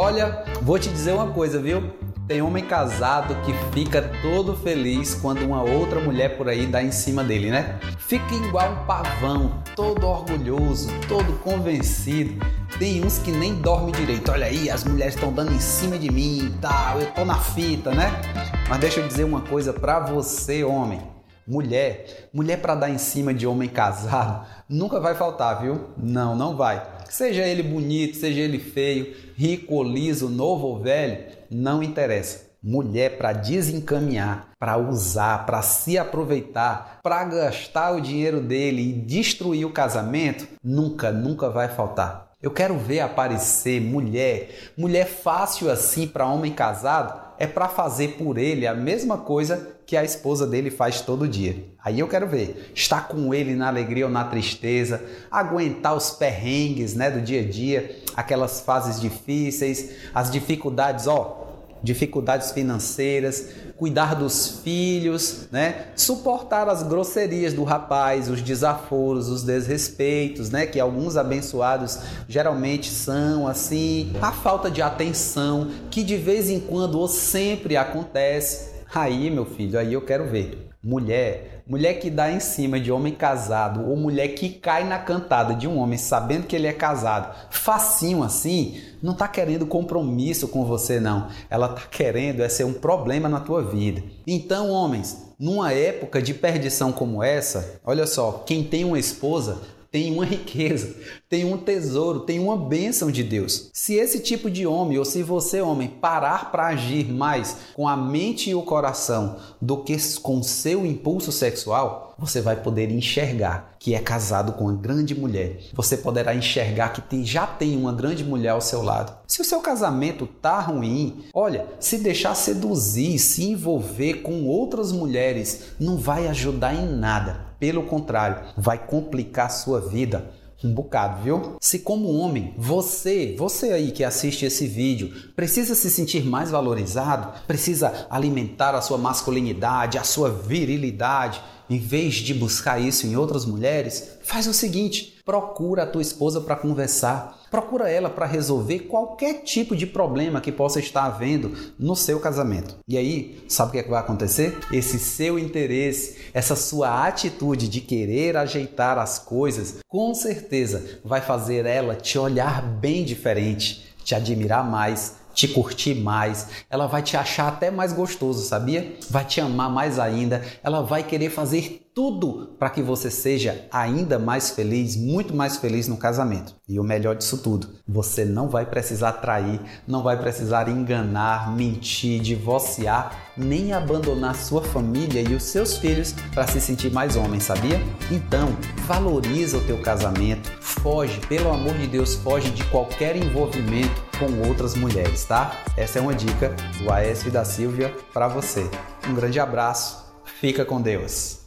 Olha, vou te dizer uma coisa, viu? Tem homem casado que fica todo feliz quando uma outra mulher por aí dá em cima dele, né? Fica igual um pavão, todo orgulhoso, todo convencido. Tem uns que nem dormem direito. Olha aí, as mulheres estão dando em cima de mim e tal, eu tô na fita, né? Mas deixa eu dizer uma coisa para você, homem. Mulher, mulher para dar em cima de homem casado, nunca vai faltar, viu? Não, não vai. Seja ele bonito, seja ele feio, rico ou liso, novo ou velho, não interessa. Mulher para desencaminhar, para usar, para se aproveitar, para gastar o dinheiro dele e destruir o casamento, nunca, nunca vai faltar. Eu quero ver aparecer mulher, mulher fácil assim para homem casado, é para fazer por ele a mesma coisa que a esposa dele faz todo dia. Aí eu quero ver, estar com ele na alegria ou na tristeza, aguentar os perrengues, né, do dia a dia, aquelas fases difíceis, as dificuldades, ó, dificuldades financeiras, cuidar dos filhos, né? Suportar as grosserias do rapaz, os desaforos, os desrespeitos, né? Que alguns abençoados geralmente são assim, a falta de atenção que de vez em quando ou sempre acontece. Aí, meu filho, aí eu quero ver. Mulher, mulher que dá em cima de homem casado ou mulher que cai na cantada de um homem sabendo que ele é casado, facinho assim, não está querendo compromisso com você não. Ela está querendo é ser um problema na tua vida. Então, homens, numa época de perdição como essa, olha só, quem tem uma esposa tem uma riqueza, tem um tesouro, tem uma bênção de Deus. Se esse tipo de homem, ou se você, homem, parar para agir mais com a mente e o coração do que com seu impulso sexual, você vai poder enxergar que é casado com uma grande mulher. Você poderá enxergar que tem, já tem uma grande mulher ao seu lado. Se o seu casamento tá ruim, olha, se deixar seduzir, se envolver com outras mulheres, não vai ajudar em nada. Pelo contrário, vai complicar a sua vida um bocado, viu? Se como homem, você, você aí que assiste esse vídeo, precisa se sentir mais valorizado, precisa alimentar a sua masculinidade, a sua virilidade, em vez de buscar isso em outras mulheres, faz o seguinte: procura a tua esposa para conversar, procura ela para resolver qualquer tipo de problema que possa estar havendo no seu casamento. E aí, sabe o que, é que vai acontecer? Esse seu interesse, essa sua atitude de querer ajeitar as coisas, com certeza vai fazer ela te olhar bem diferente, te admirar mais te curtir mais, ela vai te achar até mais gostoso, sabia? Vai te amar mais ainda, ela vai querer fazer tudo para que você seja ainda mais feliz, muito mais feliz no casamento. E o melhor disso tudo, você não vai precisar trair, não vai precisar enganar, mentir, divorciar, nem abandonar sua família e os seus filhos para se sentir mais homem, sabia? Então, valoriza o teu casamento, foge, pelo amor de Deus, foge de qualquer envolvimento com outras mulheres, tá? Essa é uma dica do Aécio da Silvia para você. Um grande abraço, fica com Deus.